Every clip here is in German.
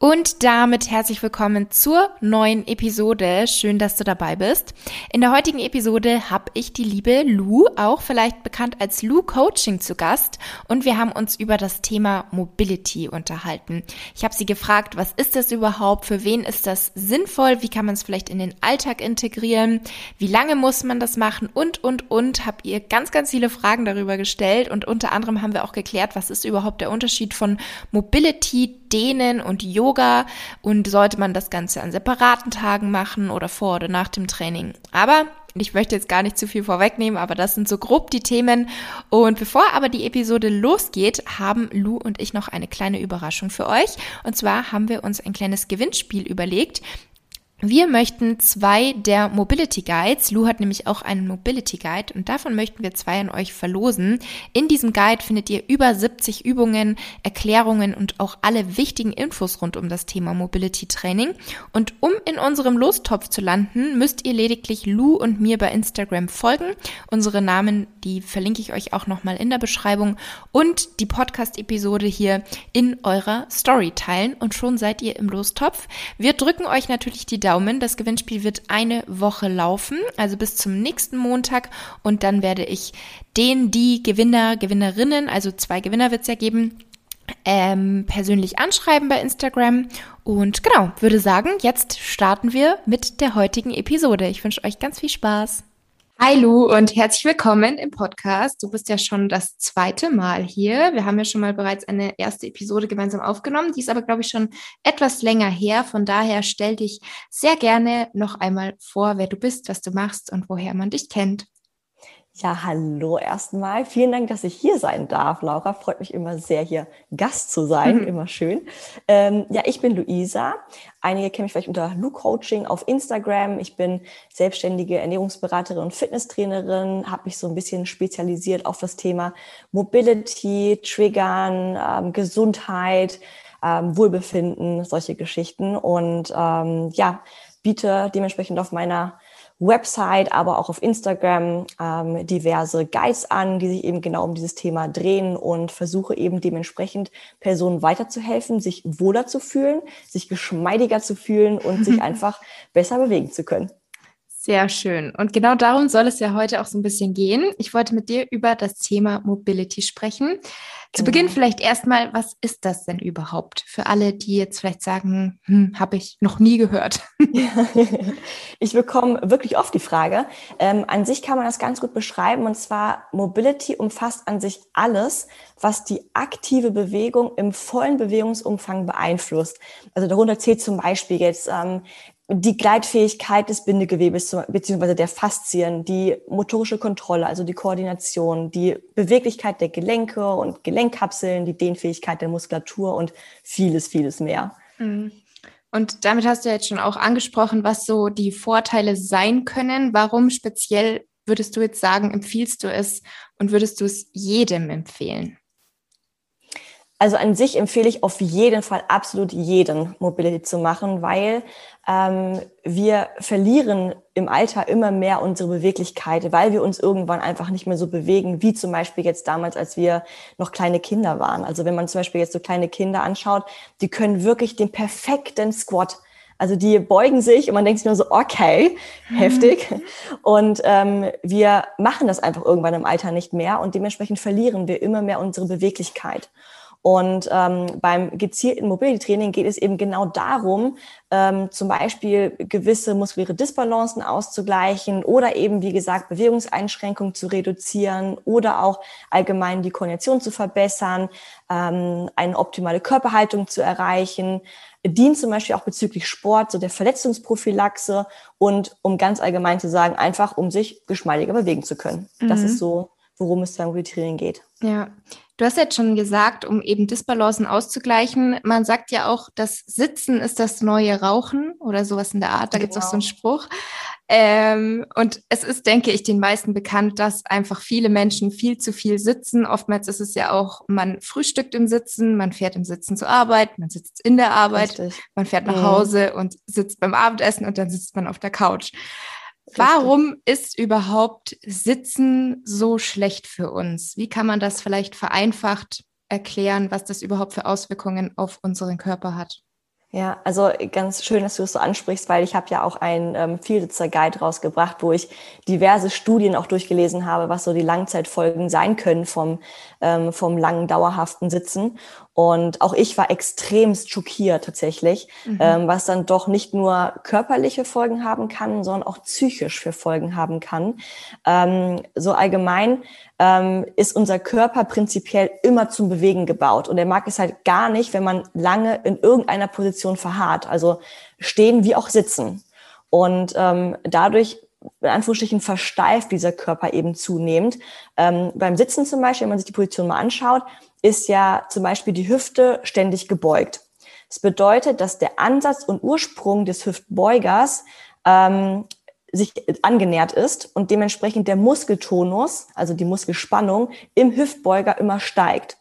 Und damit herzlich willkommen zur neuen Episode. Schön, dass du dabei bist. In der heutigen Episode habe ich die liebe Lou, auch vielleicht bekannt als Lou Coaching, zu Gast. Und wir haben uns über das Thema Mobility unterhalten. Ich habe sie gefragt, was ist das überhaupt? Für wen ist das sinnvoll? Wie kann man es vielleicht in den Alltag integrieren? Wie lange muss man das machen? Und, und, und. Habe ihr ganz, ganz viele Fragen darüber gestellt. Und unter anderem haben wir auch geklärt, was ist überhaupt der Unterschied von Mobility, Dehnen und Yoga und sollte man das Ganze an separaten Tagen machen oder vor oder nach dem Training. Aber ich möchte jetzt gar nicht zu viel vorwegnehmen, aber das sind so grob die Themen. Und bevor aber die Episode losgeht, haben Lou und ich noch eine kleine Überraschung für euch. Und zwar haben wir uns ein kleines Gewinnspiel überlegt. Wir möchten zwei der Mobility Guides, Lou hat nämlich auch einen Mobility Guide und davon möchten wir zwei an euch verlosen. In diesem Guide findet ihr über 70 Übungen, Erklärungen und auch alle wichtigen Infos rund um das Thema Mobility Training. Und um in unserem Lostopf zu landen, müsst ihr lediglich Lou und mir bei Instagram folgen. Unsere Namen, die verlinke ich euch auch nochmal in der Beschreibung und die Podcast-Episode hier in eurer Story teilen und schon seid ihr im Lostopf. Wir drücken euch natürlich die Daumen. Das Gewinnspiel wird eine Woche laufen, also bis zum nächsten Montag. Und dann werde ich den, die Gewinner, Gewinnerinnen, also zwei Gewinner wird es ja geben, ähm, persönlich anschreiben bei Instagram. Und genau, würde sagen, jetzt starten wir mit der heutigen Episode. Ich wünsche euch ganz viel Spaß. Hi Lu und herzlich willkommen im Podcast. Du bist ja schon das zweite Mal hier. Wir haben ja schon mal bereits eine erste Episode gemeinsam aufgenommen. Die ist aber, glaube ich, schon etwas länger her. Von daher stell dich sehr gerne noch einmal vor, wer du bist, was du machst und woher man dich kennt. Ja, hallo erstmal. Vielen Dank, dass ich hier sein darf, Laura. Freut mich immer sehr, hier Gast zu sein. Mhm. Immer schön. Ähm, ja, ich bin Luisa. Einige kennen mich vielleicht unter Lu Coaching auf Instagram. Ich bin selbstständige Ernährungsberaterin und Fitnesstrainerin, habe mich so ein bisschen spezialisiert auf das Thema Mobility, Triggern, ähm, Gesundheit, ähm, Wohlbefinden, solche Geschichten. Und ähm, ja, biete dementsprechend auf meiner Website, aber auch auf Instagram ähm, diverse Guides an, die sich eben genau um dieses Thema drehen und versuche eben dementsprechend Personen weiterzuhelfen, sich wohler zu fühlen, sich geschmeidiger zu fühlen und sich einfach besser bewegen zu können. Sehr schön. Und genau darum soll es ja heute auch so ein bisschen gehen. Ich wollte mit dir über das Thema Mobility sprechen. Zu genau. Beginn vielleicht erstmal, was ist das denn überhaupt für alle, die jetzt vielleicht sagen, hm, habe ich noch nie gehört? ich bekomme wirklich oft die Frage. Ähm, an sich kann man das ganz gut beschreiben und zwar Mobility umfasst an sich alles, was die aktive Bewegung im vollen Bewegungsumfang beeinflusst. Also darunter zählt zum Beispiel jetzt ähm, die Gleitfähigkeit des Bindegewebes beziehungsweise der Faszien, die motorische Kontrolle, also die Koordination, die Beweglichkeit der Gelenke und Gelenkkapseln, die Dehnfähigkeit der Muskulatur und vieles, vieles mehr. Mhm. Und damit hast du jetzt schon auch angesprochen, was so die Vorteile sein können. Warum speziell würdest du jetzt sagen, empfiehlst du es und würdest du es jedem empfehlen? Also an sich empfehle ich auf jeden Fall absolut jeden Mobility zu machen, weil ähm, wir verlieren im Alter immer mehr unsere Beweglichkeit, weil wir uns irgendwann einfach nicht mehr so bewegen, wie zum Beispiel jetzt damals, als wir noch kleine Kinder waren. Also wenn man zum Beispiel jetzt so kleine Kinder anschaut, die können wirklich den perfekten Squat also die beugen sich und man denkt sich nur so, okay, mhm. heftig. Und ähm, wir machen das einfach irgendwann im Alter nicht mehr und dementsprechend verlieren wir immer mehr unsere Beweglichkeit. Und ähm, beim gezielten Mobility-Training geht es eben genau darum, ähm, zum Beispiel gewisse muskuläre Disbalancen auszugleichen oder eben, wie gesagt, Bewegungseinschränkungen zu reduzieren oder auch allgemein die Koordination zu verbessern, ähm, eine optimale Körperhaltung zu erreichen, dient zum Beispiel auch bezüglich Sport, so der Verletzungsprophylaxe und um ganz allgemein zu sagen, einfach um sich geschmeidiger bewegen zu können. Mhm. Das ist so, worum es beim Training geht. Ja, Du hast jetzt schon gesagt, um eben Disbalancen auszugleichen, man sagt ja auch, das Sitzen ist das neue Rauchen oder sowas in der Art. Da genau. gibt es auch so einen genau. Spruch. Ähm, und es ist, denke ich, den meisten bekannt, dass einfach viele Menschen viel zu viel sitzen. Oftmals ist es ja auch, man frühstückt im Sitzen, man fährt im Sitzen zur Arbeit, man sitzt in der Arbeit, Richtig. man fährt nach mhm. Hause und sitzt beim Abendessen und dann sitzt man auf der Couch. Warum ist überhaupt Sitzen so schlecht für uns? Wie kann man das vielleicht vereinfacht erklären, was das überhaupt für Auswirkungen auf unseren Körper hat? Ja, also ganz schön, dass du es das so ansprichst, weil ich habe ja auch einen ähm, Vielsitzer-Guide rausgebracht, wo ich diverse Studien auch durchgelesen habe, was so die Langzeitfolgen sein können vom, ähm, vom langen, dauerhaften Sitzen. Und auch ich war extremst schockiert tatsächlich, mhm. ähm, was dann doch nicht nur körperliche Folgen haben kann, sondern auch psychisch für Folgen haben kann. Ähm, so allgemein ähm, ist unser Körper prinzipiell immer zum Bewegen gebaut. Und er mag es halt gar nicht, wenn man lange in irgendeiner Position verharrt, also stehen wie auch sitzen. Und ähm, dadurch in Anführungsstrichen versteift dieser Körper eben zunehmend. Ähm, beim Sitzen zum Beispiel, wenn man sich die Position mal anschaut, ist ja zum Beispiel die Hüfte ständig gebeugt. Das bedeutet, dass der Ansatz und Ursprung des Hüftbeugers ähm, sich angenähert ist und dementsprechend der Muskeltonus, also die Muskelspannung im Hüftbeuger immer steigt.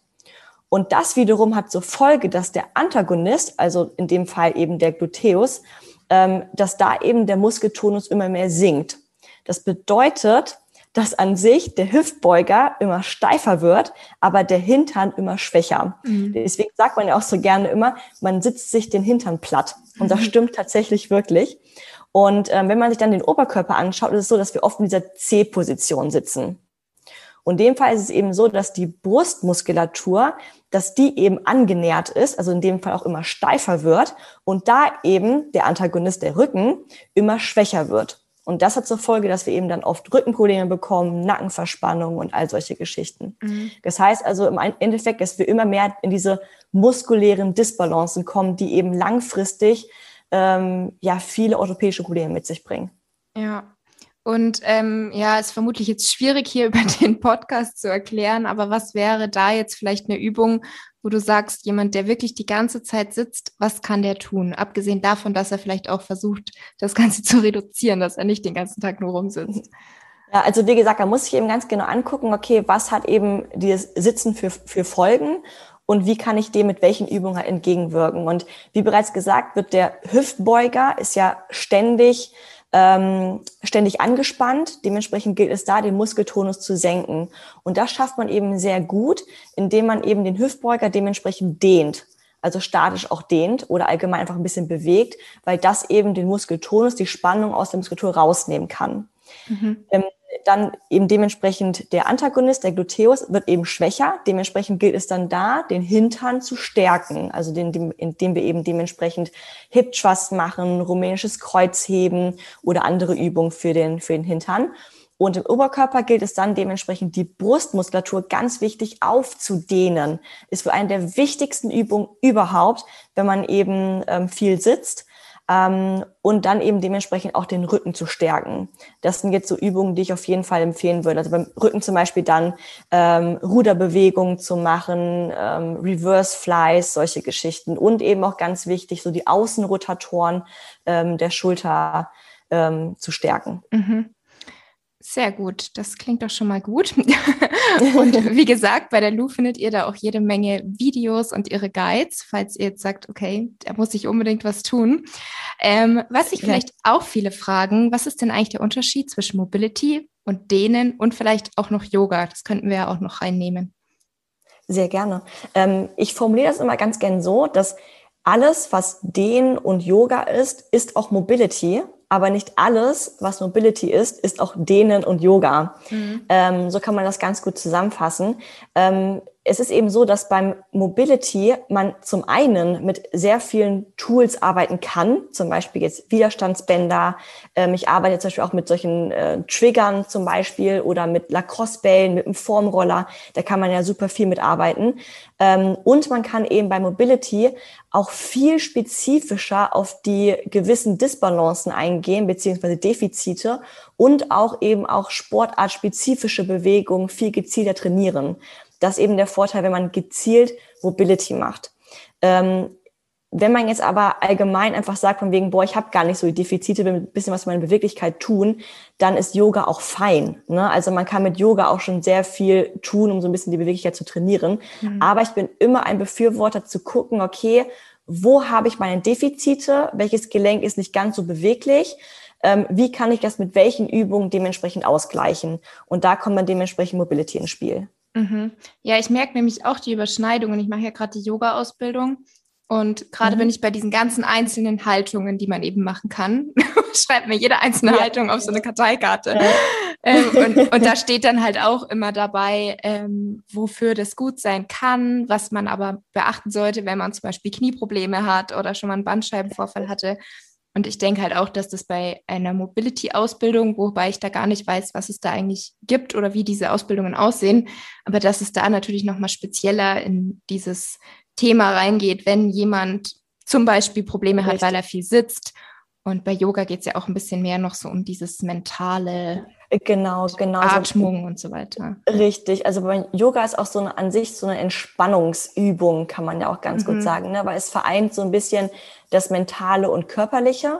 Und das wiederum hat zur Folge, dass der Antagonist, also in dem Fall eben der Gluteus, ähm, dass da eben der Muskeltonus immer mehr sinkt. Das bedeutet, dass an sich der Hüftbeuger immer steifer wird, aber der Hintern immer schwächer. Mhm. Deswegen sagt man ja auch so gerne immer, man sitzt sich den Hintern platt. Und das mhm. stimmt tatsächlich wirklich. Und ähm, wenn man sich dann den Oberkörper anschaut, ist es so, dass wir oft in dieser C-Position sitzen. Und in dem Fall ist es eben so, dass die Brustmuskulatur, dass die eben angenähert ist, also in dem Fall auch immer steifer wird und da eben der Antagonist, der Rücken, immer schwächer wird. Und das hat zur Folge, dass wir eben dann oft Rückenprobleme bekommen, Nackenverspannung und all solche Geschichten. Mhm. Das heißt also im Endeffekt, dass wir immer mehr in diese muskulären Disbalancen kommen, die eben langfristig ähm, ja viele orthopädische Probleme mit sich bringen. Ja. Und ähm, ja, ist vermutlich jetzt schwierig hier über den Podcast zu erklären, aber was wäre da jetzt vielleicht eine Übung, wo du sagst, jemand, der wirklich die ganze Zeit sitzt, was kann der tun? Abgesehen davon, dass er vielleicht auch versucht, das Ganze zu reduzieren, dass er nicht den ganzen Tag nur rumsitzt. Ja, also wie gesagt, da muss ich eben ganz genau angucken, okay, was hat eben dieses Sitzen für, für Folgen und wie kann ich dem mit welchen Übungen halt entgegenwirken. Und wie bereits gesagt, wird der Hüftbeuger ist ja ständig ähm, ständig angespannt. Dementsprechend gilt es da, den Muskeltonus zu senken. Und das schafft man eben sehr gut, indem man eben den Hüftbeuger dementsprechend dehnt. Also statisch auch dehnt oder allgemein einfach ein bisschen bewegt, weil das eben den Muskeltonus, die Spannung aus der Muskulatur rausnehmen kann. Mhm. Ähm, dann eben dementsprechend der Antagonist, der Gluteus, wird eben schwächer. Dementsprechend gilt es dann da, den Hintern zu stärken. Also den, dem, indem wir eben dementsprechend Hip Thrust machen, rumänisches Kreuzheben oder andere Übungen für den, für den Hintern. Und im Oberkörper gilt es dann dementsprechend die Brustmuskulatur ganz wichtig aufzudehnen. Ist für eine der wichtigsten Übungen überhaupt, wenn man eben ähm, viel sitzt ähm, und dann eben dementsprechend auch den Rücken zu stärken. Das sind jetzt so Übungen, die ich auf jeden Fall empfehlen würde. Also beim Rücken zum Beispiel dann ähm, Ruderbewegungen zu machen, ähm, Reverse Flies, solche Geschichten und eben auch ganz wichtig, so die Außenrotatoren ähm, der Schulter ähm, zu stärken. Mhm. Sehr gut, das klingt doch schon mal gut. und wie gesagt, bei der Lu findet ihr da auch jede Menge Videos und ihre Guides, falls ihr jetzt sagt, okay, da muss ich unbedingt was tun. Ähm, was sich vielleicht auch viele fragen, was ist denn eigentlich der Unterschied zwischen Mobility und Dehnen und vielleicht auch noch Yoga? Das könnten wir ja auch noch reinnehmen. Sehr gerne. Ähm, ich formuliere das immer ganz gern so, dass alles, was Dehnen und Yoga ist, ist auch Mobility aber nicht alles, was Mobility ist, ist auch Dehnen und Yoga. Mhm. Ähm, so kann man das ganz gut zusammenfassen. Ähm, es ist eben so, dass beim Mobility man zum einen mit sehr vielen Tools arbeiten kann, zum Beispiel jetzt Widerstandsbänder. Ähm, ich arbeite zum Beispiel auch mit solchen äh, Triggern zum Beispiel oder mit Lacrosse-Bällen, mit einem Formroller. Da kann man ja super viel mitarbeiten. Ähm, und man kann eben bei Mobility auch viel spezifischer auf die gewissen Disbalancen eingehen, beziehungsweise Defizite und auch eben auch sportartspezifische Bewegungen viel gezielter trainieren. Das ist eben der Vorteil, wenn man gezielt Mobility macht. Ähm, wenn man jetzt aber allgemein einfach sagt, von wegen, boah, ich habe gar nicht so die Defizite, will ein bisschen was für meine Beweglichkeit tun, dann ist Yoga auch fein. Ne? Also man kann mit Yoga auch schon sehr viel tun, um so ein bisschen die Beweglichkeit zu trainieren. Mhm. Aber ich bin immer ein Befürworter zu gucken, okay, wo habe ich meine Defizite? Welches Gelenk ist nicht ganz so beweglich? Ähm, wie kann ich das mit welchen Übungen dementsprechend ausgleichen? Und da kommt dann dementsprechend Mobility ins Spiel. Mhm. Ja, ich merke nämlich auch die Überschneidungen. Ich mache ja gerade die Yoga-Ausbildung und gerade mhm. bin ich bei diesen ganzen einzelnen Haltungen, die man eben machen kann. Schreibt mir jede einzelne ja. Haltung auf so eine Karteikarte. Ja. Ähm, und, und, da steht dann halt auch immer dabei, ähm, wofür das gut sein kann, was man aber beachten sollte, wenn man zum Beispiel Knieprobleme hat oder schon mal einen Bandscheibenvorfall hatte. Und ich denke halt auch, dass das bei einer Mobility-Ausbildung, wobei ich da gar nicht weiß, was es da eigentlich gibt oder wie diese Ausbildungen aussehen, aber dass es da natürlich nochmal spezieller in dieses Thema reingeht, wenn jemand zum Beispiel Probleme Richtig. hat, weil er viel sitzt. Und bei Yoga geht es ja auch ein bisschen mehr noch so um dieses mentale Genau, genau. Atmung und so weiter. Richtig. Also bei Yoga ist auch so eine, an sich so eine Entspannungsübung, kann man ja auch ganz mhm. gut sagen, ne? weil es vereint so ein bisschen das Mentale und Körperliche.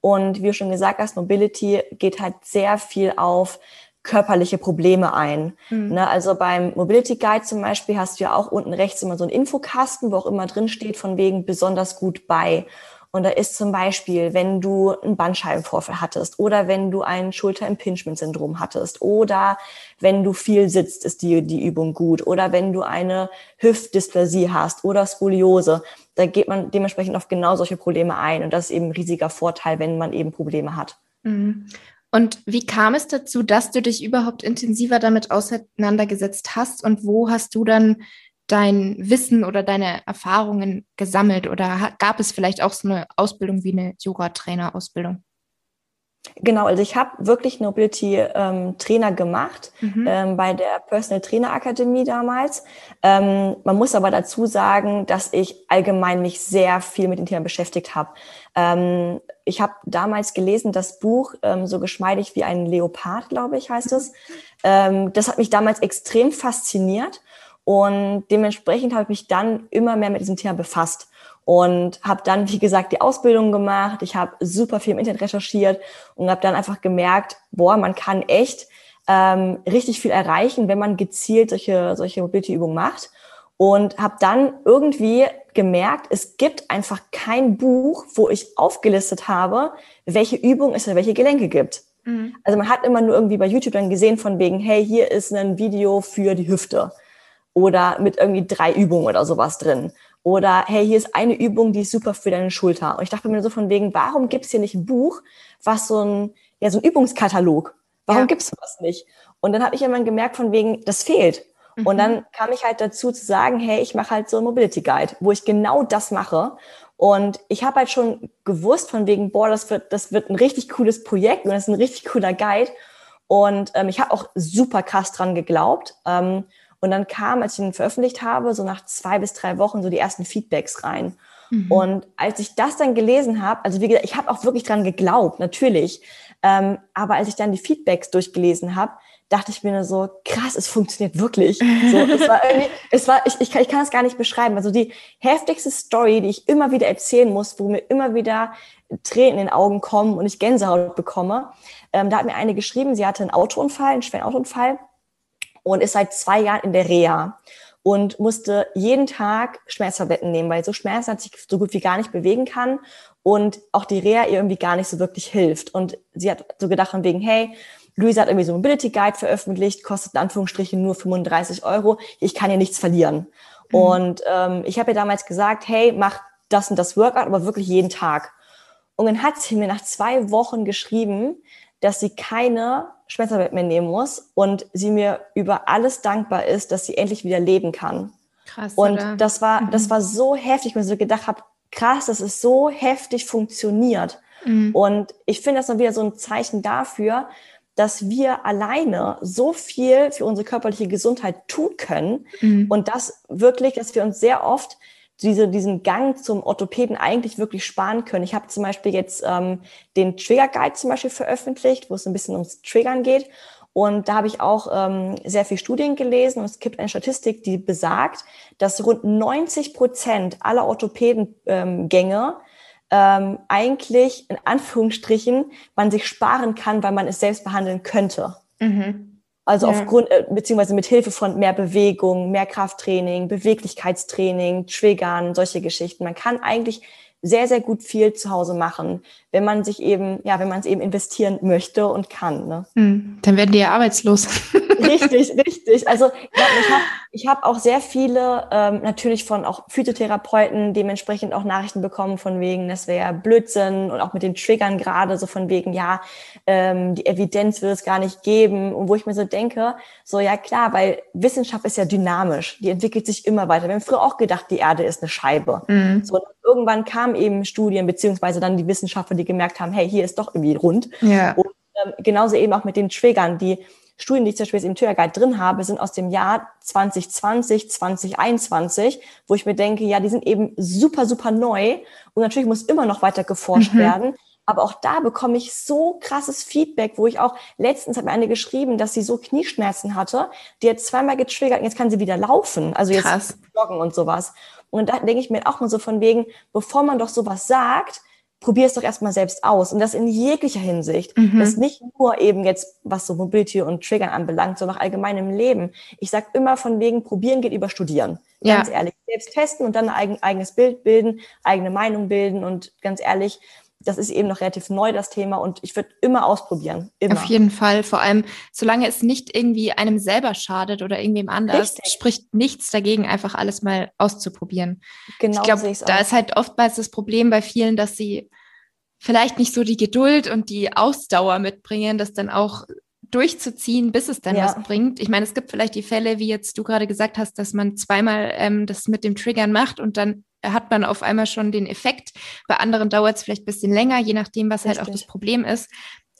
Und wie du schon gesagt hast, Mobility geht halt sehr viel auf körperliche Probleme ein. Mhm. Ne? Also beim Mobility Guide zum Beispiel hast du ja auch unten rechts immer so einen Infokasten, wo auch immer drin steht, von wegen besonders gut bei. Und da ist zum Beispiel, wenn du einen Bandscheibenvorfall hattest oder wenn du ein Schulter-Impingement-Syndrom hattest oder wenn du viel sitzt, ist die, die Übung gut oder wenn du eine Hüftdysplasie hast oder Skoliose, da geht man dementsprechend auf genau solche Probleme ein. Und das ist eben ein riesiger Vorteil, wenn man eben Probleme hat. Mhm. Und wie kam es dazu, dass du dich überhaupt intensiver damit auseinandergesetzt hast und wo hast du dann dein Wissen oder deine Erfahrungen gesammelt oder gab es vielleicht auch so eine Ausbildung wie eine Yoga-Trainer-Ausbildung? Genau, also ich habe wirklich Nobility-Trainer ähm, gemacht mhm. ähm, bei der Personal Trainer Akademie damals. Ähm, man muss aber dazu sagen, dass ich allgemein mich sehr viel mit dem Thema beschäftigt habe. Ähm, ich habe damals gelesen, das Buch ähm, So geschmeidig wie ein Leopard, glaube ich, heißt es. Ähm, das hat mich damals extrem fasziniert und dementsprechend habe ich mich dann immer mehr mit diesem Thema befasst und habe dann, wie gesagt, die Ausbildung gemacht. Ich habe super viel im Internet recherchiert und habe dann einfach gemerkt, boah, man kann echt ähm, richtig viel erreichen, wenn man gezielt solche, solche Mobility-Übungen macht. Und habe dann irgendwie gemerkt, es gibt einfach kein Buch, wo ich aufgelistet habe, welche Übung es für welche Gelenke gibt. Mhm. Also man hat immer nur irgendwie bei YouTube dann gesehen von wegen, hey, hier ist ein Video für die Hüfte oder mit irgendwie drei Übungen oder sowas drin. Oder hey, hier ist eine Übung, die ist super für deine Schulter. Und ich dachte mir so von wegen, warum gibt es hier nicht ein Buch, was so ein, ja, so ein Übungskatalog? Warum ja. gibt es sowas nicht? Und dann habe ich irgendwann gemerkt von wegen, das fehlt. Mhm. Und dann kam ich halt dazu zu sagen, hey, ich mache halt so ein Mobility Guide, wo ich genau das mache. Und ich habe halt schon gewusst von wegen, boah, das wird, das wird ein richtig cooles Projekt und das ist ein richtig cooler Guide. Und ähm, ich habe auch super krass dran geglaubt. Ähm, und dann kam, als ich ihn veröffentlicht habe, so nach zwei bis drei Wochen so die ersten Feedbacks rein. Mhm. Und als ich das dann gelesen habe, also wie gesagt, ich habe auch wirklich dran geglaubt, natürlich. Ähm, aber als ich dann die Feedbacks durchgelesen habe, dachte ich mir so, krass, es funktioniert wirklich. So, es war irgendwie, es war, ich, ich, kann, ich kann es gar nicht beschreiben. Also die heftigste Story, die ich immer wieder erzählen muss, wo mir immer wieder Tränen in den Augen kommen und ich Gänsehaut bekomme. Ähm, da hat mir eine geschrieben, sie hatte einen Autounfall, einen schweren Autounfall und ist seit zwei Jahren in der Reha und musste jeden Tag Schmerztabletten nehmen, weil so Schmerzen hat sich so gut wie gar nicht bewegen kann und auch die Reha ihr irgendwie gar nicht so wirklich hilft. Und sie hat so gedacht von wegen, hey, Luisa hat irgendwie so einen Mobility Guide veröffentlicht, kostet in Anführungsstrichen nur 35 Euro. Ich kann ja nichts verlieren. Mhm. Und ähm, ich habe ihr damals gesagt, hey, mach das und das Workout, aber wirklich jeden Tag. Und dann hat sie mir nach zwei Wochen geschrieben, dass sie keine Schmerzarbeit mehr nehmen muss und sie mir über alles dankbar ist, dass sie endlich wieder leben kann. Krass. Und oder? das war, mhm. das war so heftig, weil ich so gedacht habe, krass, dass es so heftig funktioniert. Mhm. Und ich finde das dann wieder so ein Zeichen dafür, dass wir alleine so viel für unsere körperliche Gesundheit tun können mhm. und das wirklich, dass wir uns sehr oft diese, diesen Gang zum Orthopäden eigentlich wirklich sparen können. Ich habe zum Beispiel jetzt ähm, den Trigger Guide zum Beispiel veröffentlicht, wo es ein bisschen ums Triggern geht. Und da habe ich auch ähm, sehr viel Studien gelesen und es gibt eine Statistik, die besagt, dass rund 90 Prozent aller Orthopädengänge ähm, eigentlich in Anführungsstrichen man sich sparen kann, weil man es selbst behandeln könnte. Mhm. Also ja. aufgrund, äh, beziehungsweise mit Hilfe von mehr Bewegung, mehr Krafttraining, Beweglichkeitstraining, Triggern, solche Geschichten. Man kann eigentlich sehr, sehr gut viel zu Hause machen, wenn man sich eben, ja, wenn man es eben investieren möchte und kann. Ne? Hm, dann werden die ja arbeitslos. Richtig, richtig. Also ja, ich habe ich hab auch sehr viele, ähm, natürlich von auch Phytotherapeuten dementsprechend auch Nachrichten bekommen von wegen, das wäre Blödsinn und auch mit den Triggern gerade so von wegen, ja, ähm, die Evidenz wird es gar nicht geben. Und wo ich mir so denke, so ja klar, weil Wissenschaft ist ja dynamisch, die entwickelt sich immer weiter. Wir haben früher auch gedacht, die Erde ist eine Scheibe. Mhm. So, irgendwann kamen eben Studien, beziehungsweise dann die Wissenschaftler, die gemerkt haben, hey, hier ist doch irgendwie rund. Ja. Und ähm, genauso eben auch mit den Triggern, die Studien, die ich zum Beispiel im Guide drin habe, sind aus dem Jahr 2020, 2021, wo ich mir denke, ja, die sind eben super, super neu und natürlich muss immer noch weiter geforscht mhm. werden. Aber auch da bekomme ich so krasses Feedback, wo ich auch letztens hat mir eine geschrieben, dass sie so Knieschmerzen hatte. Die hat zweimal getriggert und jetzt kann sie wieder laufen. Also jetzt Krass. joggen und sowas. Und da denke ich mir auch mal so von wegen, bevor man doch sowas sagt, probier es doch erstmal selbst aus. Und das in jeglicher Hinsicht. Mhm. Das nicht nur eben jetzt, was so Mobility und Triggern anbelangt, sondern auch allgemein im Leben. Ich sag immer von wegen, probieren geht über studieren. Ganz ja. ehrlich. Selbst testen und dann ein eigen, eigenes Bild bilden, eigene Meinung bilden und ganz ehrlich, das ist eben noch relativ neu, das Thema, und ich würde immer ausprobieren. Immer. Auf jeden Fall. Vor allem, solange es nicht irgendwie einem selber schadet oder irgendwem anders, Richtig. spricht nichts dagegen, einfach alles mal auszuprobieren. Genau. Ich glaube, da ist halt oftmals das Problem bei vielen, dass sie vielleicht nicht so die Geduld und die Ausdauer mitbringen, das dann auch durchzuziehen, bis es dann ja. was bringt. Ich meine, es gibt vielleicht die Fälle, wie jetzt du gerade gesagt hast, dass man zweimal ähm, das mit dem Triggern macht und dann hat man auf einmal schon den Effekt. Bei anderen dauert es vielleicht ein bisschen länger, je nachdem, was Richtig. halt auch das Problem ist.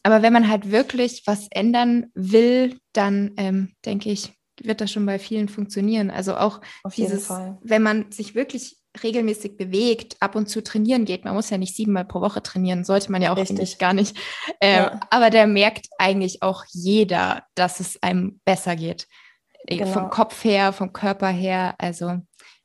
Aber wenn man halt wirklich was ändern will, dann ähm, denke ich, wird das schon bei vielen funktionieren. Also auch auf dieses, wenn man sich wirklich regelmäßig bewegt, ab und zu trainieren geht. Man muss ja nicht siebenmal pro Woche trainieren, sollte man ja auch Richtig. eigentlich gar nicht. Ähm, ja. Aber der merkt eigentlich auch jeder, dass es einem besser geht. Äh, genau. Vom Kopf her, vom Körper her. Also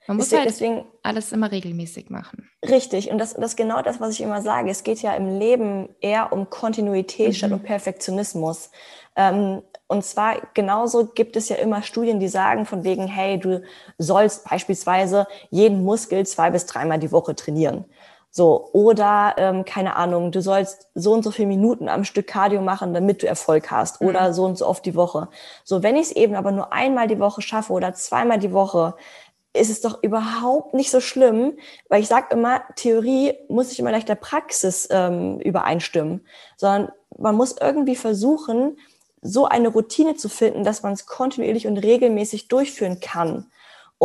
man muss halt deswegen, alles immer regelmäßig machen. Richtig. Und das, das ist genau das, was ich immer sage. Es geht ja im Leben eher um Kontinuität mhm. statt um Perfektionismus. Ähm, und zwar genauso gibt es ja immer Studien, die sagen von wegen, hey, du sollst beispielsweise jeden Muskel zwei bis dreimal die Woche trainieren. So, oder ähm, keine Ahnung, du sollst so und so viele Minuten am Stück Cardio machen, damit du Erfolg hast, mhm. oder so und so oft die Woche. So, wenn ich es eben aber nur einmal die Woche schaffe oder zweimal die Woche, ist es doch überhaupt nicht so schlimm, weil ich sage immer, Theorie muss nicht immer gleich der Praxis ähm, übereinstimmen, sondern man muss irgendwie versuchen, so eine Routine zu finden, dass man es kontinuierlich und regelmäßig durchführen kann.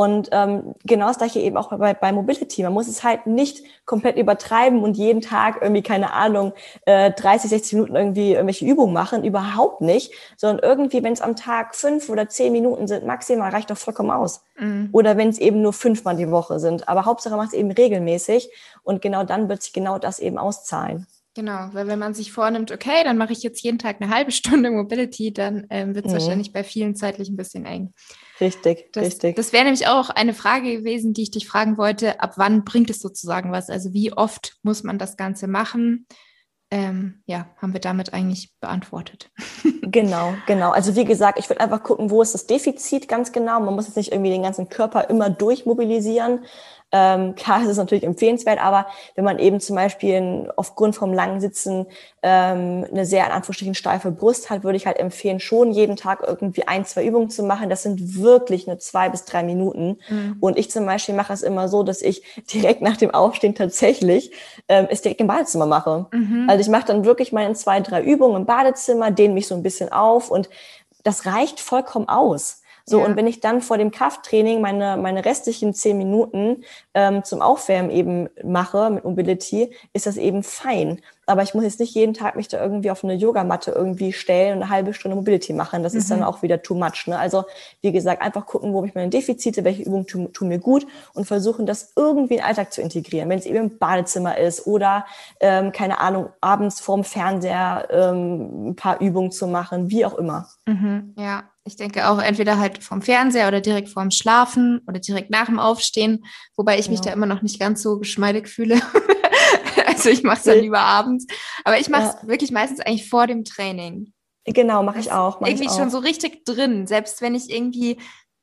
Und ähm, genau das gleiche eben auch bei, bei Mobility. Man muss es halt nicht komplett übertreiben und jeden Tag irgendwie, keine Ahnung, äh, 30, 60 Minuten irgendwie irgendwelche Übungen machen. Überhaupt nicht. Sondern irgendwie, wenn es am Tag fünf oder zehn Minuten sind, maximal reicht doch vollkommen aus. Mhm. Oder wenn es eben nur fünfmal die Woche sind. Aber Hauptsache macht es eben regelmäßig. Und genau dann wird sich genau das eben auszahlen. Genau, weil wenn man sich vornimmt, okay, dann mache ich jetzt jeden Tag eine halbe Stunde Mobility, dann ähm, wird es mhm. wahrscheinlich bei vielen zeitlich ein bisschen eng. Richtig, das, richtig. Das wäre nämlich auch eine Frage gewesen, die ich dich fragen wollte. Ab wann bringt es sozusagen was? Also wie oft muss man das Ganze machen? Ähm, ja, haben wir damit eigentlich beantwortet. Genau, genau. Also wie gesagt, ich würde einfach gucken, wo ist das Defizit ganz genau. Man muss jetzt nicht irgendwie den ganzen Körper immer durchmobilisieren, ähm, klar, es ist natürlich empfehlenswert, aber wenn man eben zum Beispiel aufgrund vom langen Sitzen ähm, eine sehr in Anführungsstrichen steife Brust hat, würde ich halt empfehlen, schon jeden Tag irgendwie ein, zwei Übungen zu machen. Das sind wirklich nur zwei bis drei Minuten. Mhm. Und ich zum Beispiel mache es immer so, dass ich direkt nach dem Aufstehen tatsächlich ähm, es direkt im Badezimmer mache. Mhm. Also ich mache dann wirklich meine zwei, drei Übungen im Badezimmer, dehne mich so ein bisschen auf und das reicht vollkommen aus. So, ja. und wenn ich dann vor dem Krafttraining meine, meine restlichen zehn Minuten ähm, zum Aufwärmen eben mache mit Mobility, ist das eben fein. Aber ich muss jetzt nicht jeden Tag mich da irgendwie auf eine Yogamatte irgendwie stellen und eine halbe Stunde Mobility machen. Das mhm. ist dann mhm. auch wieder too much. Ne? Also, wie gesagt, einfach gucken, wo habe ich meine Defizite, welche Übungen tun, tun mir gut und versuchen, das irgendwie in den Alltag zu integrieren. Wenn es eben im Badezimmer ist oder, ähm, keine Ahnung, abends vorm Fernseher ähm, ein paar Übungen zu machen, wie auch immer. Mhm. Ja, ich denke auch entweder halt vom Fernseher oder direkt vorm Schlafen oder direkt nach dem Aufstehen, wobei ich mich ja. da immer noch nicht ganz so geschmeidig fühle. also ich mache es dann lieber abends. Aber ich mache es ja. wirklich meistens eigentlich vor dem Training. Genau, mache ich auch. Mach irgendwie ich auch. schon so richtig drin, selbst wenn ich irgendwie,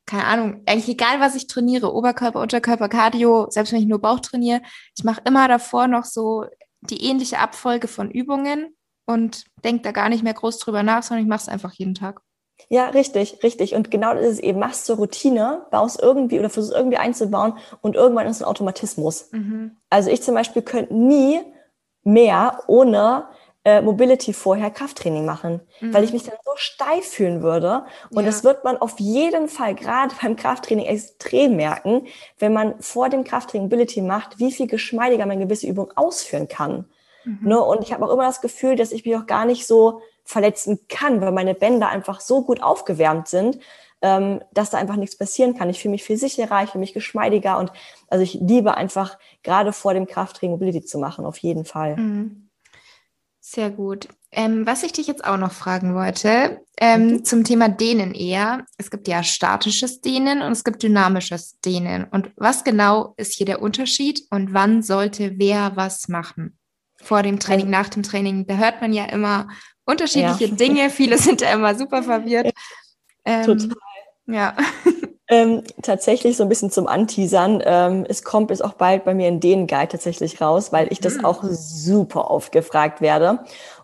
keine Ahnung, eigentlich egal, was ich trainiere, Oberkörper, Unterkörper, Cardio, selbst wenn ich nur Bauch trainiere, ich mache immer davor noch so die ähnliche Abfolge von Übungen und denke da gar nicht mehr groß drüber nach, sondern ich mache es einfach jeden Tag. Ja, richtig, richtig. Und genau das ist es eben. Machst zur Routine, baust irgendwie oder versuchst irgendwie einzubauen und irgendwann ist ein Automatismus. Mhm. Also ich zum Beispiel könnte nie mehr ohne äh, Mobility vorher Krafttraining machen, mhm. weil ich mich dann so steif fühlen würde. Und ja. das wird man auf jeden Fall gerade beim Krafttraining extrem merken, wenn man vor dem Krafttraining Mobility macht, wie viel geschmeidiger man gewisse Übungen ausführen kann. Mhm. Ne? Und ich habe auch immer das Gefühl, dass ich mich auch gar nicht so verletzen kann, weil meine Bänder einfach so gut aufgewärmt sind, ähm, dass da einfach nichts passieren kann. Ich fühle mich viel sicherer, ich fühle mich geschmeidiger und also ich liebe einfach gerade vor dem Krafttraining Mobility zu machen, auf jeden Fall. Mhm. Sehr gut. Ähm, was ich dich jetzt auch noch fragen wollte, ähm, mhm. zum Thema Dehnen eher. Es gibt ja statisches Dehnen und es gibt dynamisches Dehnen. Und was genau ist hier der Unterschied und wann sollte wer was machen? Vor dem Training, also, nach dem Training. Da hört man ja immer unterschiedliche ja. Dinge. Viele sind ja immer super verwirrt. Ähm, Total. Ja. Ähm, tatsächlich so ein bisschen zum Anteasern. Ähm, es kommt jetzt auch bald bei mir in den Guide tatsächlich raus, weil ich das mhm. auch super oft gefragt werde.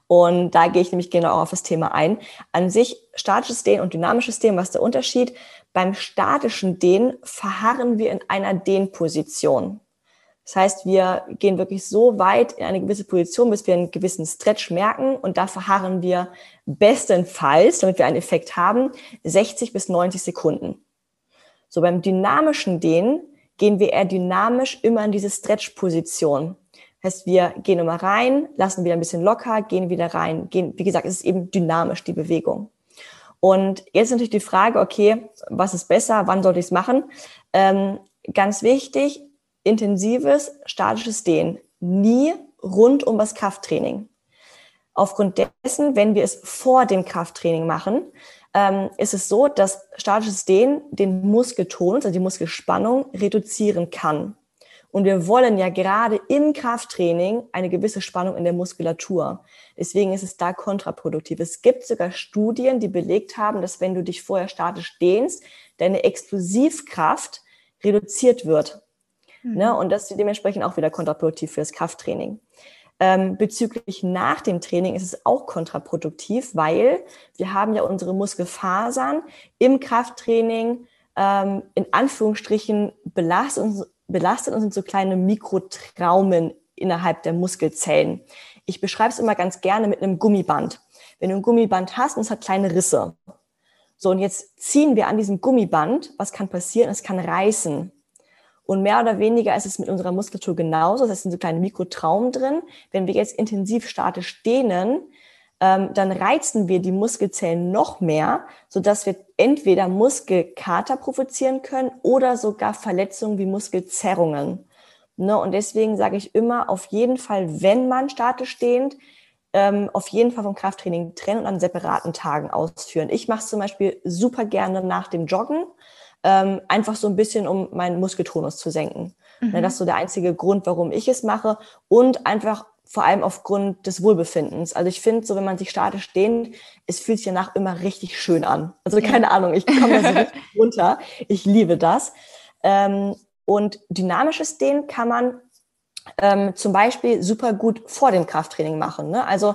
Und da gehe ich nämlich genau auf das Thema ein. An sich statisches Dehnen und dynamisches Dehnen, was ist der Unterschied? Beim statischen Dehnen verharren wir in einer Dehnposition. Das heißt, wir gehen wirklich so weit in eine gewisse Position, bis wir einen gewissen Stretch merken und da verharren wir bestenfalls, damit wir einen Effekt haben, 60 bis 90 Sekunden. So beim dynamischen Dehnen gehen wir eher dynamisch immer in diese Stretch-Position. Das heißt, wir gehen immer rein, lassen wieder ein bisschen locker, gehen wieder rein. Gehen, wie gesagt, es ist eben dynamisch, die Bewegung. Und jetzt natürlich die Frage, okay, was ist besser, wann sollte ich es machen? Ähm, ganz wichtig, intensives statisches Dehnen, nie rund um das Krafttraining. Aufgrund dessen, wenn wir es vor dem Krafttraining machen, ähm, ist es so, dass statisches Dehnen den Muskeltonus, also die Muskelspannung, reduzieren kann. Und wir wollen ja gerade im Krafttraining eine gewisse Spannung in der Muskulatur. Deswegen ist es da kontraproduktiv. Es gibt sogar Studien, die belegt haben, dass wenn du dich vorher statisch dehnst, deine Explosivkraft reduziert wird. Mhm. Ne? Und das ist dementsprechend auch wieder kontraproduktiv für das Krafttraining. Ähm, bezüglich nach dem Training ist es auch kontraproduktiv, weil wir haben ja unsere Muskelfasern im Krafttraining ähm, in Anführungsstrichen belastet und, belastet und sind so kleine Mikrotraumen innerhalb der Muskelzellen. Ich beschreibe es immer ganz gerne mit einem Gummiband. Wenn du ein Gummiband hast und es hat kleine Risse. So, und jetzt ziehen wir an diesem Gummiband. Was kann passieren? Es kann reißen. Und mehr oder weniger ist es mit unserer Muskulatur genauso. Das sind so kleine Mikrotraumen drin. Wenn wir jetzt intensiv statisch dehnen, ähm, dann reizen wir die Muskelzellen noch mehr, sodass wir entweder Muskelkater provozieren können oder sogar Verletzungen wie Muskelzerrungen. Ne? Und deswegen sage ich immer, auf jeden Fall, wenn man statisch stehend, ähm, auf jeden Fall vom Krafttraining trennen und an separaten Tagen ausführen. Ich mache es zum Beispiel super gerne nach dem Joggen, ähm, einfach so ein bisschen, um meinen Muskeltonus zu senken. Ne, mhm. Das ist so der einzige Grund, warum ich es mache und einfach vor allem aufgrund des Wohlbefindens. Also ich finde, so wenn man sich statisch dehnt, es fühlt sich danach immer richtig schön an. Also keine ja. Ahnung, ich komme da so richtig runter. Ich liebe das. Ähm, und dynamisches Dehnen kann man ähm, zum Beispiel super gut vor dem Krafttraining machen. Ne? Also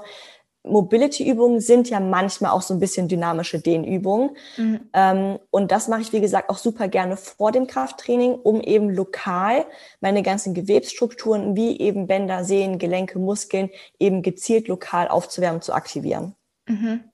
Mobility-Übungen sind ja manchmal auch so ein bisschen dynamische Dehnübungen. Mhm. Ähm, und das mache ich, wie gesagt, auch super gerne vor dem Krafttraining, um eben lokal meine ganzen Gewebsstrukturen wie eben Bänder, Sehnen, Gelenke, Muskeln eben gezielt lokal aufzuwärmen, zu aktivieren. Mhm.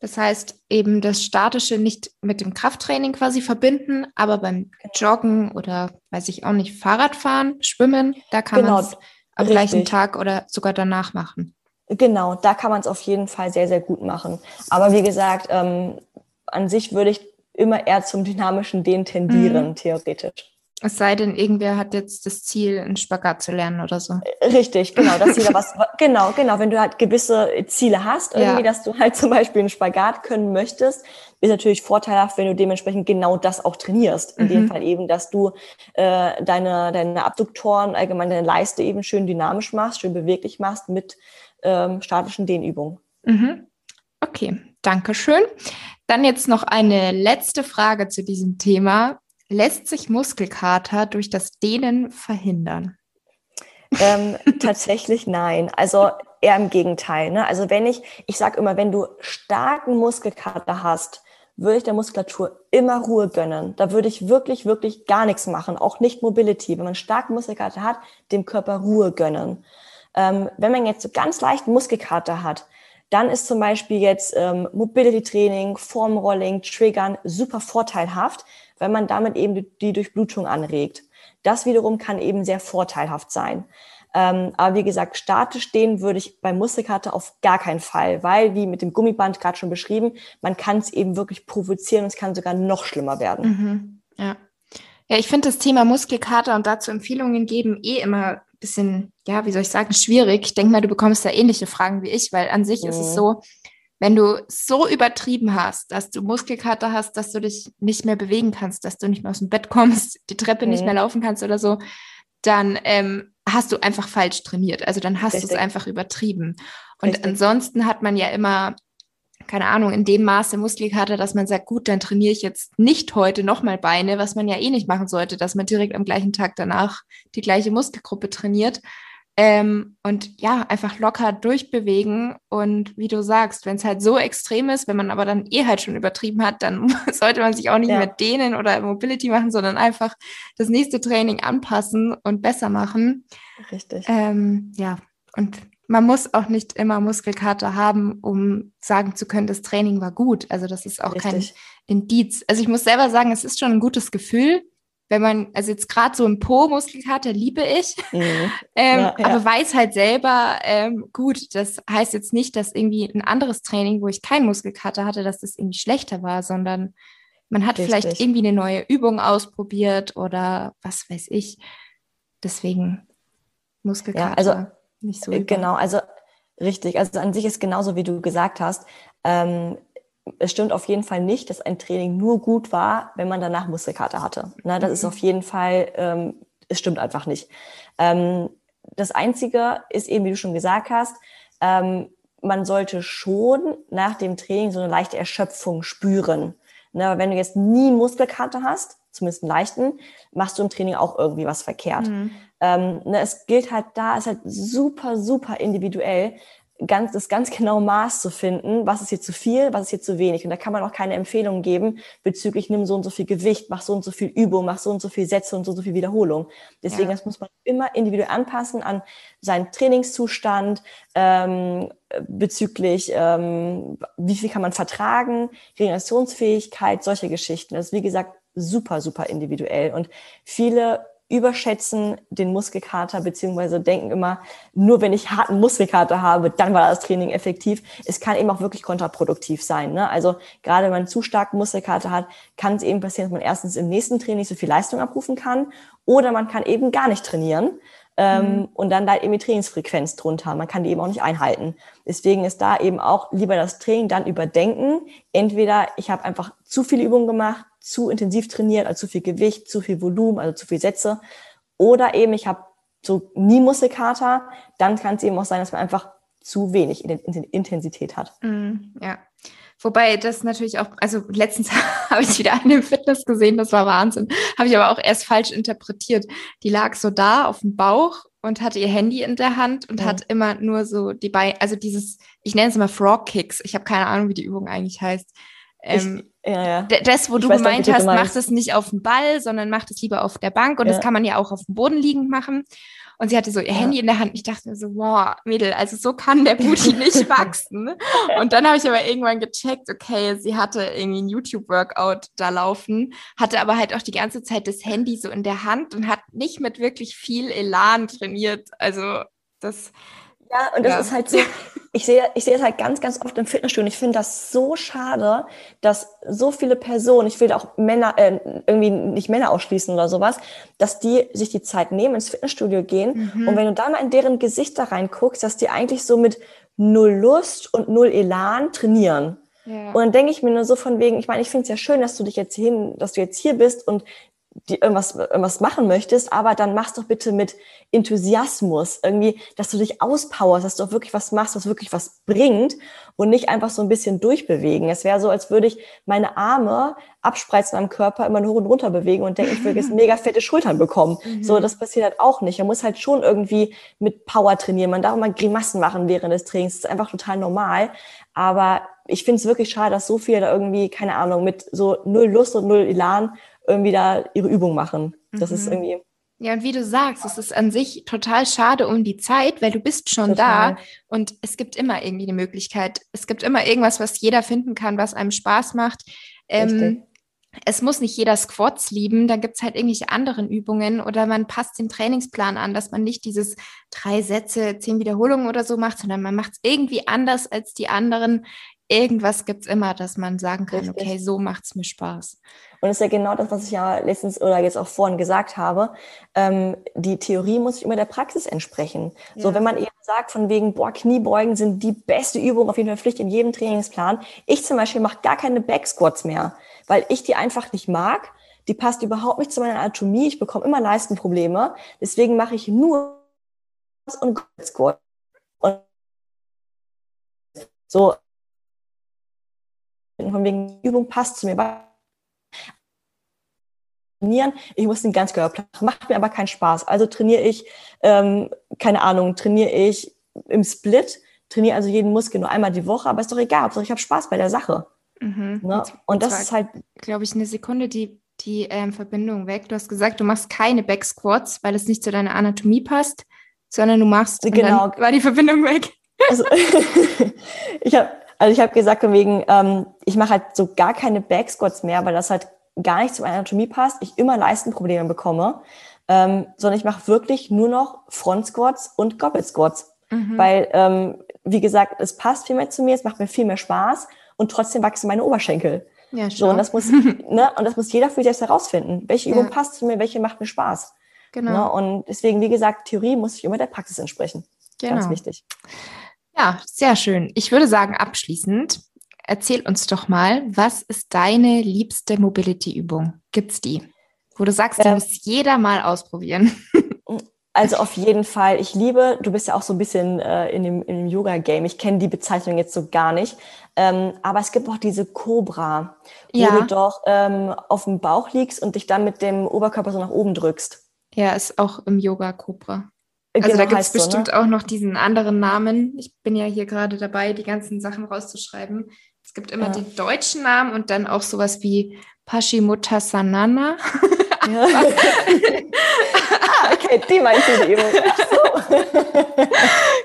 Das heißt, eben das Statische nicht mit dem Krafttraining quasi verbinden, aber beim Joggen oder, weiß ich auch nicht, Fahrradfahren, Schwimmen, da kann genau, man es am richtig. gleichen Tag oder sogar danach machen. Genau, da kann man es auf jeden Fall sehr, sehr gut machen. Aber wie gesagt, ähm, an sich würde ich immer eher zum dynamischen Dehnen tendieren, mhm. theoretisch. Es sei denn, irgendwer hat jetzt das Ziel, einen Spagat zu lernen oder so. Richtig, genau, dass jeder was, genau, genau, wenn du halt gewisse Ziele hast, irgendwie, ja. dass du halt zum Beispiel einen Spagat können möchtest, ist natürlich vorteilhaft, wenn du dementsprechend genau das auch trainierst. In mhm. dem Fall eben, dass du äh, deine, deine Abduktoren, allgemein deine Leiste eben schön dynamisch machst, schön beweglich machst mit ähm, statischen Dehnübungen. Mhm. Okay, danke schön. Dann jetzt noch eine letzte Frage zu diesem Thema. Lässt sich Muskelkater durch das Dehnen verhindern? Ähm, tatsächlich nein. Also eher im Gegenteil. Ne? Also wenn ich, ich sage immer, wenn du starken Muskelkater hast, würde ich der Muskulatur immer Ruhe gönnen. Da würde ich wirklich, wirklich gar nichts machen, auch nicht Mobility. Wenn man starken Muskelkater hat, dem Körper Ruhe gönnen. Ähm, wenn man jetzt so ganz leichten Muskelkater hat, dann ist zum Beispiel jetzt ähm, Mobility-Training, Formrolling, Triggern super vorteilhaft, weil man damit eben die, Durchblutung anregt. Das wiederum kann eben sehr vorteilhaft sein. Ähm, aber wie gesagt, statisch stehen würde ich bei Muskelkater auf gar keinen Fall, weil, wie mit dem Gummiband gerade schon beschrieben, man kann es eben wirklich provozieren und es kann sogar noch schlimmer werden. Mhm. Ja. Ja, ich finde das Thema Muskelkater und dazu Empfehlungen geben eh immer bisschen, ja, wie soll ich sagen, schwierig. Ich denke mal, du bekommst da ähnliche Fragen wie ich, weil an sich mhm. ist es mhm. so, wenn du so übertrieben hast, dass du Muskelkater hast, dass du dich nicht mehr bewegen kannst, dass du nicht mehr aus dem Bett kommst, die Treppe mhm. nicht mehr laufen kannst oder so, dann ähm, hast du einfach falsch trainiert. Also dann hast du es einfach übertrieben. Und Richtig. ansonsten hat man ja immer, keine Ahnung, in dem Maße Muskelkater, dass man sagt, gut, dann trainiere ich jetzt nicht heute nochmal Beine, was man ja eh nicht machen sollte, dass man direkt am gleichen Tag danach die gleiche Muskelgruppe trainiert, ähm, und ja, einfach locker durchbewegen. Und wie du sagst, wenn es halt so extrem ist, wenn man aber dann eh halt schon übertrieben hat, dann sollte man sich auch nicht ja. mehr dehnen oder Mobility machen, sondern einfach das nächste Training anpassen und besser machen. Richtig. Ähm, ja, und man muss auch nicht immer Muskelkater haben, um sagen zu können, das Training war gut. Also das ist auch Richtig. kein Indiz. Also ich muss selber sagen, es ist schon ein gutes Gefühl, wenn man, also jetzt gerade so ein Po-Muskelkater liebe ich, mhm. ähm, ja, ja. aber weiß halt selber, ähm, gut, das heißt jetzt nicht, dass irgendwie ein anderes Training, wo ich keinen Muskelkater hatte, dass das irgendwie schlechter war, sondern man hat Richtig. vielleicht irgendwie eine neue Übung ausprobiert oder was weiß ich. Deswegen Muskelkater ja, also, nicht so. Über. Genau, also richtig. Also an sich ist genauso, wie du gesagt hast. Ähm, es stimmt auf jeden Fall nicht, dass ein Training nur gut war, wenn man danach Muskelkater hatte. Na, das mhm. ist auf jeden Fall, ähm, es stimmt einfach nicht. Ähm, das Einzige ist eben, wie du schon gesagt hast, ähm, man sollte schon nach dem Training so eine leichte Erschöpfung spüren. Na, wenn du jetzt nie Muskelkater hast, zumindest einen leichten, machst du im Training auch irgendwie was verkehrt. Mhm. Ähm, ne, es gilt halt da, ist halt super, super individuell, ganz, das ganz genaue Maß zu finden, was ist hier zu viel, was ist hier zu wenig. Und da kann man auch keine Empfehlungen geben bezüglich nimm so und so viel Gewicht, mach so und so viel Übung, mach so und so viel Sätze und so und so viel Wiederholung. Deswegen, ja. das muss man immer individuell anpassen an seinen Trainingszustand, ähm, bezüglich ähm, wie viel kann man vertragen, Regenerationsfähigkeit, solche Geschichten. Das ist wie gesagt super, super individuell. Und viele überschätzen den Muskelkater beziehungsweise denken immer, nur wenn ich harten Muskelkater habe, dann war das Training effektiv. Es kann eben auch wirklich kontraproduktiv sein. Ne? Also gerade wenn man zu starken Muskelkater hat, kann es eben passieren, dass man erstens im nächsten Training so viel Leistung abrufen kann oder man kann eben gar nicht trainieren. Ähm, mhm. Und dann da eben die Trainingsfrequenz drunter. Man kann die eben auch nicht einhalten. Deswegen ist da eben auch lieber das Training dann überdenken. Entweder ich habe einfach zu viele Übungen gemacht, zu intensiv trainiert, also zu viel Gewicht, zu viel Volumen, also zu viel Sätze. Oder eben ich habe so nie Muskelkater. Dann kann es eben auch sein, dass man einfach zu wenig Intensität hat. Mhm, ja. Wobei das natürlich auch, also letztens habe ich wieder eine im Fitness gesehen, das war Wahnsinn. Habe ich aber auch erst falsch interpretiert. Die lag so da auf dem Bauch und hatte ihr Handy in der Hand und ja. hat immer nur so die Beine, also dieses, ich nenne es immer Frog Kicks. Ich habe keine Ahnung, wie die Übung eigentlich heißt. Ähm, ich, ja, ja. Das, wo ich du gemeint hast, macht es nicht auf dem Ball, sondern macht es lieber auf der Bank. Und ja. das kann man ja auch auf dem Boden liegend machen. Und sie hatte so ihr. Handy in der Hand. Ich dachte mir so, wow, Mädel, also so kann der Booty nicht wachsen. Und dann habe ich aber irgendwann gecheckt, okay, sie hatte irgendwie ein YouTube-Workout da laufen, hatte aber halt auch die ganze Zeit das Handy so in der Hand und hat nicht mit wirklich viel Elan trainiert. Also das. Ja, und das ja. ist halt so, ich sehe, ich sehe es halt ganz, ganz oft im Fitnessstudio. Ich finde das so schade, dass so viele Personen, ich will auch Männer, äh, irgendwie nicht Männer ausschließen oder sowas, dass die sich die Zeit nehmen, ins Fitnessstudio gehen. Mhm. Und wenn du da mal in deren Gesichter reinguckst, dass die eigentlich so mit null Lust und null Elan trainieren. Ja. Und dann denke ich mir nur so von wegen, ich meine, ich finde es ja schön, dass du dich jetzt hin, dass du jetzt hier bist und die irgendwas, irgendwas machen möchtest, aber dann machst doch bitte mit Enthusiasmus irgendwie, dass du dich auspowerst, dass du auch wirklich was machst, was wirklich was bringt und nicht einfach so ein bisschen durchbewegen. Es wäre so, als würde ich meine Arme abspreizen am Körper immer nur hoch und runter bewegen und denke, ich würde jetzt mega fette Schultern bekommen. Mhm. So, das passiert halt auch nicht. Man muss halt schon irgendwie mit Power trainieren. Man darf mal Grimassen machen während des Trainings. Das ist einfach total normal. Aber ich finde es wirklich schade, dass so viele da irgendwie, keine Ahnung, mit so null Lust und null Elan irgendwie da ihre Übung machen. Das mhm. ist irgendwie. Ja, und wie du sagst, es ist an sich total schade um die Zeit, weil du bist schon total. da und es gibt immer irgendwie eine Möglichkeit. Es gibt immer irgendwas, was jeder finden kann, was einem Spaß macht. Ähm, es muss nicht jeder Squats lieben, da gibt es halt irgendwelche anderen Übungen oder man passt den Trainingsplan an, dass man nicht dieses drei Sätze, zehn Wiederholungen oder so macht, sondern man macht es irgendwie anders als die anderen irgendwas gibt es immer, dass man sagen kann, Richtig. okay, so macht es mir Spaß. Und das ist ja genau das, was ich ja letztens oder jetzt auch vorhin gesagt habe. Ähm, die Theorie muss immer der Praxis entsprechen. Ja. So, wenn man eben sagt, von wegen, boah, Kniebeugen sind die beste Übung, auf jeden Fall Pflicht in jedem Trainingsplan. Ich zum Beispiel mache gar keine Backsquats mehr, weil ich die einfach nicht mag. Die passt überhaupt nicht zu meiner Anatomie. Ich bekomme immer Leistenprobleme. Deswegen mache ich nur und Squat. Und so, von wegen Übung passt zu mir. Trainieren, ich muss den Ganzkörper machen, macht mir aber keinen Spaß. Also trainiere ich, ähm, keine Ahnung, trainiere ich im Split, trainiere also jeden Muskel nur einmal die Woche, aber ist doch egal, ich habe Spaß bei der Sache. Mhm. Ne? Und das ist halt, glaube ich, eine Sekunde die, die ähm, Verbindung weg. Du hast gesagt, du machst keine Backsquats, weil es nicht zu deiner Anatomie passt, sondern du machst, genau. war die Verbindung weg. Also, ich habe also ich habe gesagt, wegen, ähm, ich mache halt so gar keine Backsquats mehr, weil das halt gar nicht zu meiner Anatomie passt. Ich immer Leistenprobleme bekomme, ähm, sondern ich mache wirklich nur noch Front Squats und Goblet Squats, mhm. weil ähm, wie gesagt, es passt viel mehr zu mir, es macht mir viel mehr Spaß und trotzdem wachsen meine Oberschenkel. Ja, schon. So, und das muss, ne, und das muss jeder für sich selbst herausfinden. Welche Übung ja. passt zu mir, welche macht mir Spaß. Genau. Ne, und deswegen, wie gesagt, Theorie muss sich immer der Praxis entsprechen. Genau. Ganz wichtig. Ja, sehr schön. Ich würde sagen, abschließend, erzähl uns doch mal, was ist deine liebste Mobility-Übung? Gibt's die? Wo du sagst, die ähm, muss jeder mal ausprobieren. Also auf jeden Fall. Ich liebe, du bist ja auch so ein bisschen äh, in dem, dem Yoga-Game. Ich kenne die Bezeichnung jetzt so gar nicht. Ähm, aber es gibt auch diese Cobra, ja. wo du doch ähm, auf dem Bauch liegst und dich dann mit dem Oberkörper so nach oben drückst. Ja, ist auch im Yoga Cobra. Also genau, da gibt es bestimmt so, ne? auch noch diesen anderen Namen. Ich bin ja hier gerade dabei, die ganzen Sachen rauszuschreiben. Es gibt immer ja. den deutschen Namen und dann auch sowas wie Paschimottanasana. Ja. ah, okay, die meinst du die Übung. So.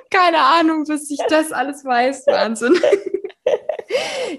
Keine Ahnung, bis ich das alles weiß. Wahnsinn.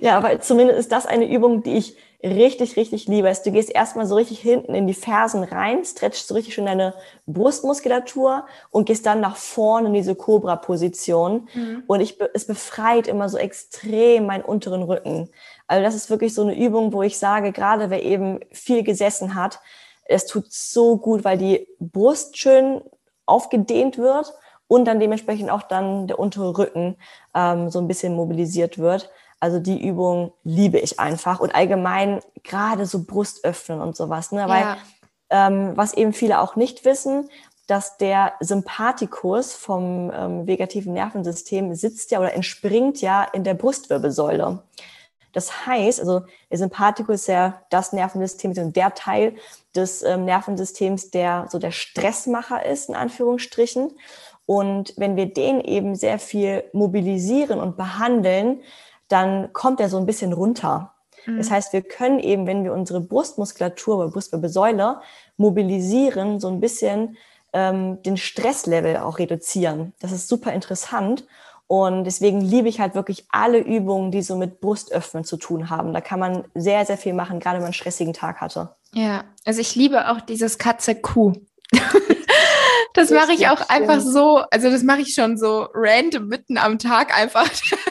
ja, aber zumindest ist das eine Übung, die ich richtig, richtig liebe, ist, du gehst erstmal so richtig hinten in die Fersen rein, stretchst so richtig schon deine Brustmuskulatur und gehst dann nach vorne in diese Cobra-Position. Mhm. Und ich, es befreit immer so extrem meinen unteren Rücken. Also das ist wirklich so eine Übung, wo ich sage, gerade wer eben viel gesessen hat, es tut so gut, weil die Brust schön aufgedehnt wird und dann dementsprechend auch dann der untere Rücken ähm, so ein bisschen mobilisiert wird. Also die Übung liebe ich einfach und allgemein gerade so Brust öffnen und sowas. Ne? Weil ähm, was eben viele auch nicht wissen, dass der Sympathikus vom ähm, vegetativen Nervensystem sitzt ja oder entspringt ja in der Brustwirbelsäule. Das heißt, also der Sympathikus ist ja das Nervensystem, und der Teil des ähm, Nervensystems, der so der Stressmacher ist, in Anführungsstrichen. Und wenn wir den eben sehr viel mobilisieren und behandeln, dann kommt er so ein bisschen runter. Mhm. Das heißt, wir können eben, wenn wir unsere Brustmuskulatur oder Brustwirbelsäule mobilisieren, so ein bisschen ähm, den Stresslevel auch reduzieren. Das ist super interessant. Und deswegen liebe ich halt wirklich alle Übungen, die so mit Brustöffnen zu tun haben. Da kann man sehr, sehr viel machen, gerade wenn man einen stressigen Tag hatte. Ja, also ich liebe auch dieses Katze-Kuh. Das mache ich auch einfach so, also das mache ich schon so random mitten am Tag einfach.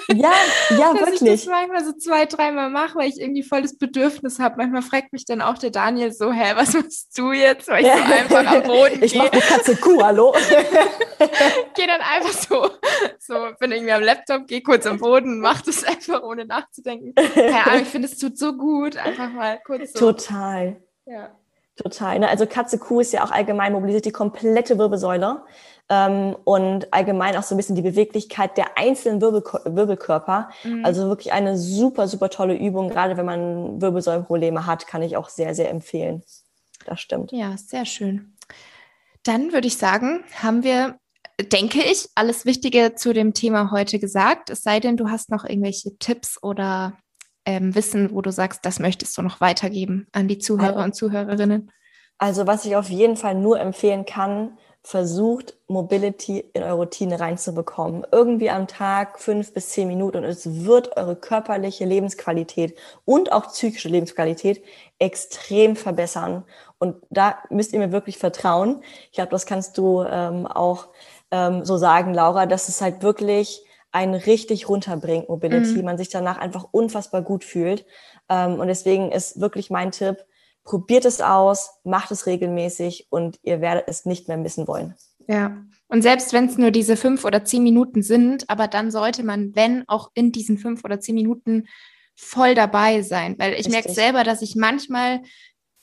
Ja, ja, dass wirklich. Ich das manchmal so zwei, dreimal mache, weil ich irgendwie voll das Bedürfnis habe. Manchmal fragt mich dann auch der Daniel so, hä, was machst du jetzt? Weil ich so einfach am Boden Ich mache die Katze Kuh, hallo? gehe dann einfach so, so bin irgendwie am Laptop, gehe kurz am Boden, mach das einfach ohne nachzudenken. Keine Ahnung, ich finde, es tut so gut, einfach mal kurz so. Total. Ja. Total. Ne? Also Katze, Kuh ist ja auch allgemein mobilisiert die komplette Wirbelsäule ähm, und allgemein auch so ein bisschen die Beweglichkeit der einzelnen Wirbel Wirbelkörper. Mhm. Also wirklich eine super, super tolle Übung. Gerade wenn man Wirbelsäulenprobleme hat, kann ich auch sehr, sehr empfehlen. Das stimmt. Ja, sehr schön. Dann würde ich sagen, haben wir, denke ich, alles Wichtige zu dem Thema heute gesagt. Es sei denn, du hast noch irgendwelche Tipps oder ähm, Wissen, wo du sagst, das möchtest du noch weitergeben an die Zuhörer und Zuhörerinnen? Also was ich auf jeden Fall nur empfehlen kann, versucht Mobility in eure Routine reinzubekommen. Irgendwie am Tag fünf bis zehn Minuten und es wird eure körperliche Lebensqualität und auch psychische Lebensqualität extrem verbessern. Und da müsst ihr mir wirklich vertrauen. Ich glaube, das kannst du ähm, auch ähm, so sagen, Laura, dass es halt wirklich einen richtig runterbringt, Mobility, mhm. man sich danach einfach unfassbar gut fühlt. Ähm, und deswegen ist wirklich mein Tipp, probiert es aus, macht es regelmäßig und ihr werdet es nicht mehr missen wollen. Ja, und selbst wenn es nur diese fünf oder zehn Minuten sind, aber dann sollte man, wenn auch in diesen fünf oder zehn Minuten voll dabei sein, weil ich merke selber, dass ich manchmal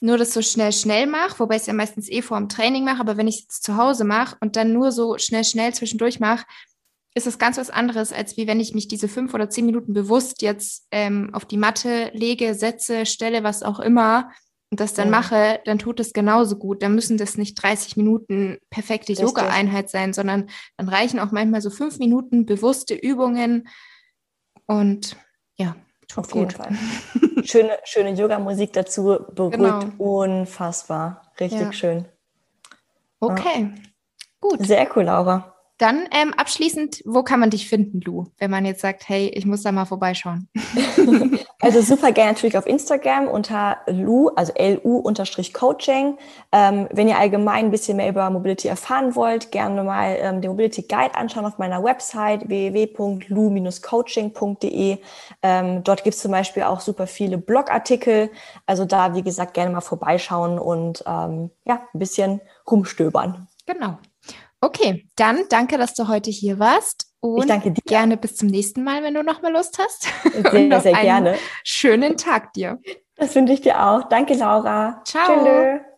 nur das so schnell, schnell mache, wobei ich es ja meistens eh vor dem Training mache, aber wenn ich es zu Hause mache und dann nur so schnell, schnell zwischendurch mache, ist das ganz was anderes, als wie wenn ich mich diese fünf oder zehn Minuten bewusst jetzt ähm, auf die Matte lege, setze, stelle, was auch immer und das dann ja. mache, dann tut es genauso gut. Dann müssen das nicht 30 Minuten perfekte Yoga-Einheit sein, sondern dann reichen auch manchmal so fünf Minuten bewusste Übungen und ja, tut auf gut. jeden Fall. schöne, schöne Yoga-Musik dazu beruhigt genau. unfassbar. Richtig ja. schön. Okay, ja. gut. Sehr cool, Laura. Dann ähm, abschließend, wo kann man dich finden, Lu, wenn man jetzt sagt, hey, ich muss da mal vorbeischauen? also super gerne natürlich auf Instagram unter Lu, also LU-Coaching. Ähm, wenn ihr allgemein ein bisschen mehr über Mobility erfahren wollt, gerne mal ähm, den Mobility Guide anschauen auf meiner Website www.lu-coaching.de. Ähm, dort gibt es zum Beispiel auch super viele Blogartikel. Also da, wie gesagt, gerne mal vorbeischauen und ähm, ja, ein bisschen rumstöbern. Genau. Okay, dann danke, dass du heute hier warst. Und ich danke dir. gerne bis zum nächsten Mal, wenn du noch mal Lust hast. Sehr, sehr gerne. Schönen Tag dir. Das wünsche ich dir auch. Danke, Laura. Ciao. Tschüss.